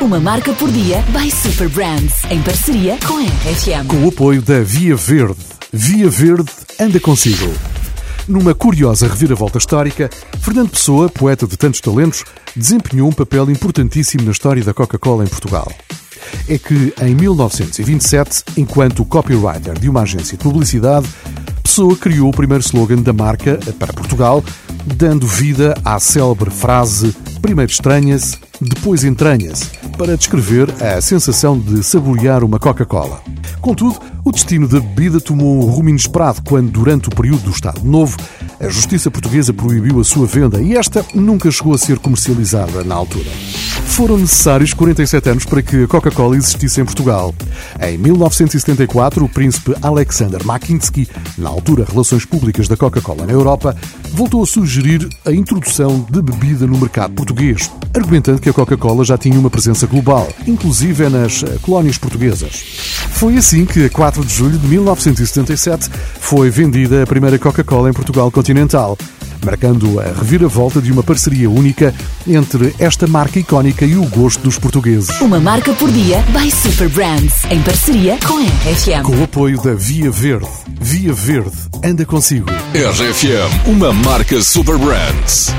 Uma marca por dia by Super Brands, em parceria com a RFM. Com o apoio da Via Verde. Via Verde anda consigo. Numa curiosa reviravolta histórica, Fernando Pessoa, poeta de tantos talentos, desempenhou um papel importantíssimo na história da Coca-Cola em Portugal. É que, em 1927, enquanto copywriter de uma agência de publicidade, Pessoa criou o primeiro slogan da marca para Portugal, dando vida à célebre frase Primeiro estranha-se, depois entranha-se, para descrever a sensação de saborear uma Coca-Cola. Contudo, o destino da bebida tomou um rumo inesperado quando, durante o período do Estado Novo, a justiça portuguesa proibiu a sua venda e esta nunca chegou a ser comercializada na altura. Foram necessários 47 anos para que a Coca-Cola existisse em Portugal. Em 1974, o príncipe Alexander Makinsky, na altura Relações Públicas da Coca-Cola na Europa, voltou a sugerir a introdução de bebida no mercado português, argumentando que a Coca-Cola já tinha uma presença global, inclusive nas colónias portuguesas. Foi assim que, a 4 de julho de 1977, foi vendida a primeira Coca-Cola em Portugal continental marcando a reviravolta de uma parceria única entre esta marca icónica e o gosto dos portugueses. Uma marca por dia by Super Brands, em parceria com a RFM. Com o apoio da Via Verde. Via Verde, anda consigo. RFM, uma marca Super Brands.